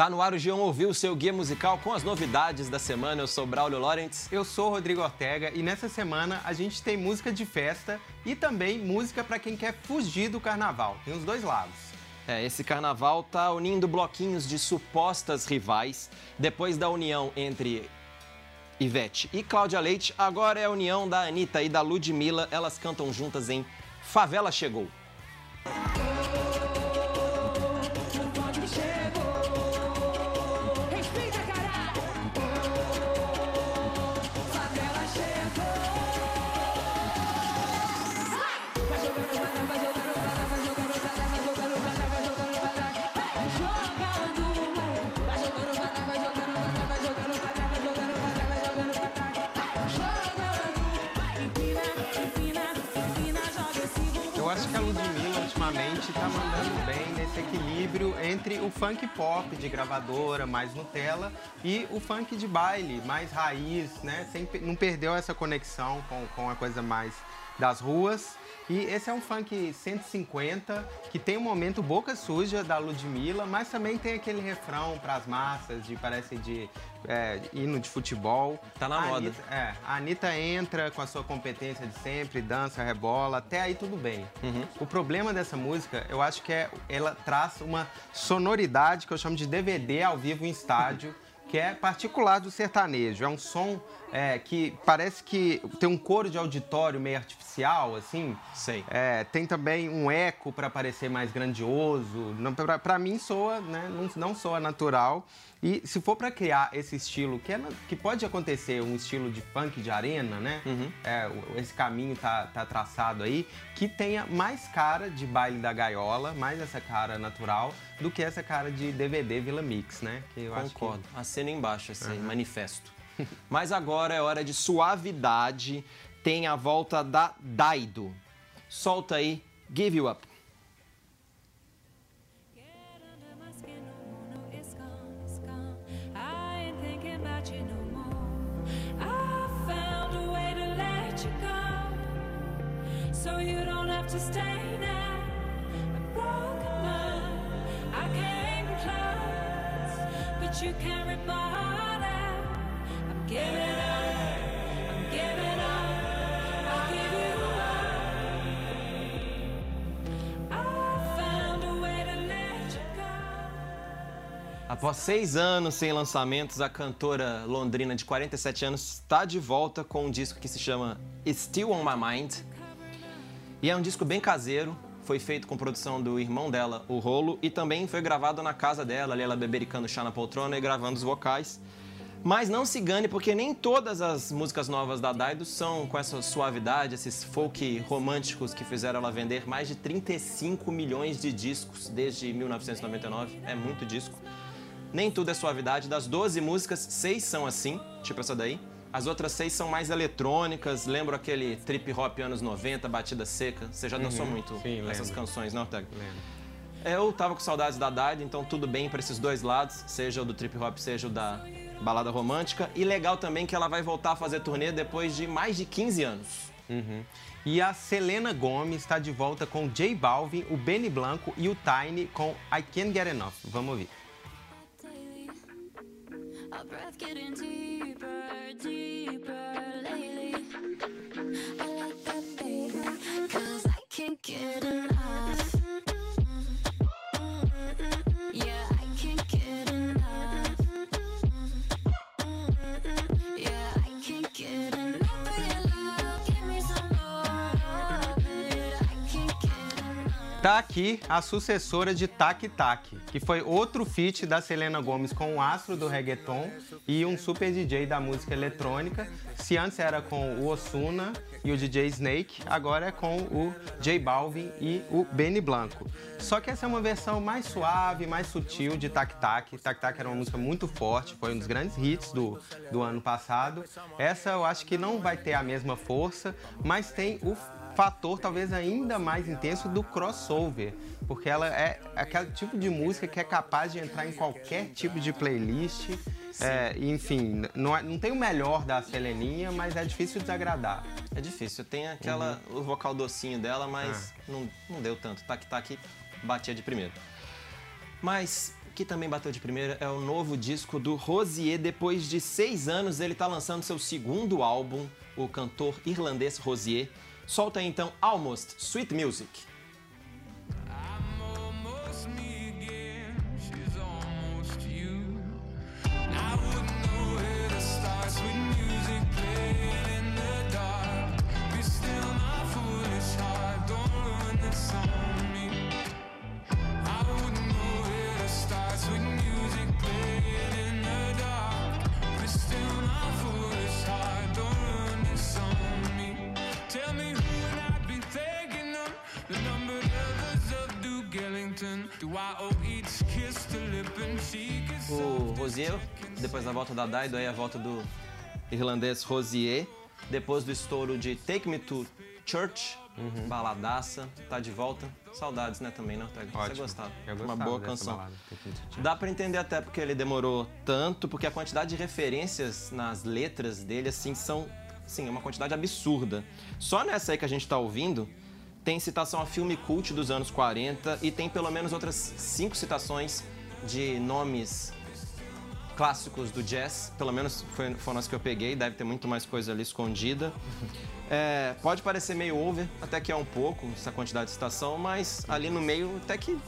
Tá no ar o G1 Ouviu, o seu guia musical com as novidades da semana. Eu sou Braulio Lawrence. Eu sou Rodrigo Ortega e nessa semana a gente tem música de festa e também música para quem quer fugir do carnaval. Tem os dois lados. É, esse carnaval tá unindo bloquinhos de supostas rivais. Depois da união entre Ivete e Cláudia Leite, agora é a união da Anitta e da Ludmilla. Elas cantam juntas em Favela Chegou. Ultimamente tá mandando bem nesse equilíbrio entre o funk pop de gravadora, mais Nutella, e o funk de baile, mais raiz, né? Sem, não perdeu essa conexão com, com a coisa mais das ruas. E esse é um funk 150, que tem um momento boca suja da Ludmilla, mas também tem aquele refrão para as massas, de parece de é, hino de futebol. Tá na A moda. Anitta- é, a Anitta entra com a sua competência de sempre, dança, rebola, até aí tudo bem. O problema dessa música, eu acho que é ela traz uma sonoridade que eu chamo de DVD ao vivo em estádio, que é particular do sertanejo. É um som é, que parece que tem um coro de auditório meio artificial, assim. Sei. É, tem também um eco para parecer mais grandioso. Pra mim soa, né? Não, não soa natural. E se for para criar esse estilo, que, é, que pode acontecer, um estilo de funk de arena, né? É, o- esse caminho tá, tá traçado aí, que tenha mais cara de baile da gaiola, mais essa cara natural, do que essa cara de DVD Vila Mix, né? Que eu acho que- Concordo. Assina embaixo esse manifesto. Mas agora é hora de suavidade. Tem a volta da Daido. Solta aí, Give You Up. So you don't have to stay now. A broken mind, I came close, but you can't rip Após seis anos sem lançamentos, a cantora londrina de 47 anos está de volta com um disco que se chama Still On My Mind. E é um disco bem caseiro, foi feito com produção do irmão dela, o Rolo, e também foi gravado na casa dela, ali ela bebericando chá na poltrona e gravando os vocais. Mas não se engane, porque nem todas as músicas novas da Daido são com essa suavidade, esses folk românticos que fizeram ela vender mais de 35 milhões de discos desde 1999. É muito disco. Nem tudo é suavidade. Das 12 músicas, seis são assim, tipo essa daí. As outras seis são mais eletrônicas. Lembro aquele trip hop anos 90, batida seca. Você já dançou muito Uhum. Sim, essas lembro. canções, não, Ortega? Lembro. Eu tava com saudades da Dade, então tudo bem para esses dois lados, seja o do trip hop, seja o da balada romântica. E legal também que ela vai voltar a fazer turnê depois de mais de 15 anos. Uhum. E a Selena Gomes está de volta com J Balvin, o Benny Blanco e o Tiny com I Can't Get Enough. Vamos ouvir. Our Tá aqui a sucessora de Tac Tac, que foi outro feat da Selena Gomes com o astro do reggaeton e um super DJ da música eletrônica. Se antes era com o Osuna e o DJ Snake, agora é com o J Balvin e o Benny Blanco. Só que essa é uma versão mais suave, mais sutil de Tac Tac. Tac Tac era uma música muito forte, foi um dos grandes hits do, do ano passado. Essa eu acho que não vai ter a mesma força, mas tem o fator talvez ainda mais intenso do crossover, porque ela é aquele tipo de música que é capaz de entrar em qualquer tipo de playlist. É, enfim, não, é- não tem o melhor da Seleninha, mas é difícil desagradar. É difícil, tem aquela, o vocal docinho dela, mas não, não deu tanto. Tac-tac batia de primeiro. Mas que também bateu de primeira é o novo disco do Rosier. Depois de seis anos, ele está lançando seu segundo álbum, o cantor irlandês Rosier. Solta então Almost Sweet Music. O Rosier, depois da volta da Daido, aí a volta do irlandês Rosier. Depois do estouro de Take Me to Church, baladaça, tá de volta. Saudades, né, também, não, Tag? Você Ótimo. gostava. Eu Uma boa canção. balada. Dá pra entender até porque ele demorou tanto, porque a quantidade de referências nas letras dele, assim, são, sim, é uma quantidade absurda. Só nessa aí que a gente tá ouvindo, tem citação a filme cult dos anos 40 e tem pelo menos outras cinco citações de nomes clássicos do jazz, pelo menos foi, foram as que eu peguei, deve ter muito mais coisa ali escondida. É, pode parecer meio over, até que é um pouco, essa quantidade de citação, mas ali no meio até que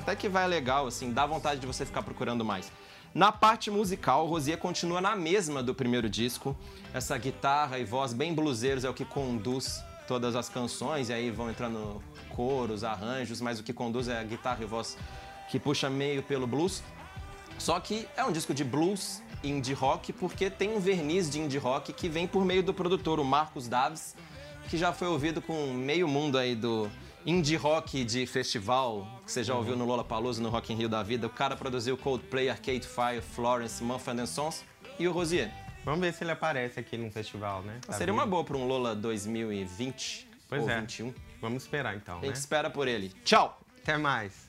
até que vai legal, assim, dá vontade de você ficar procurando mais. Na parte musical, Rosier continua na mesma do primeiro disco. Essa guitarra e voz bem bluseiros é o que conduz todas as canções, e aí vão entrando coros, arranjos, mas o que conduz é a guitarra e voz que puxa meio pelo blues. Só que é um disco de blues indie rock porque tem um verniz de indie rock que vem por meio do produtor, o Marcos Davis, que já foi ouvido com meio mundo aí do indie rock de festival, que você já ouviu no Lollapalooza, no Rock in Rio da vida. O cara produziu Coldplay, Arcade Fire, Florence, Mumford Sons e o Rosier. Vamos ver se ele aparece aqui num festival, né? Tá Seria uma boa para um Lola 2020 Pois ou é. 21. Vamos esperar então, A né? gente espera por ele. Tchau! Até mais.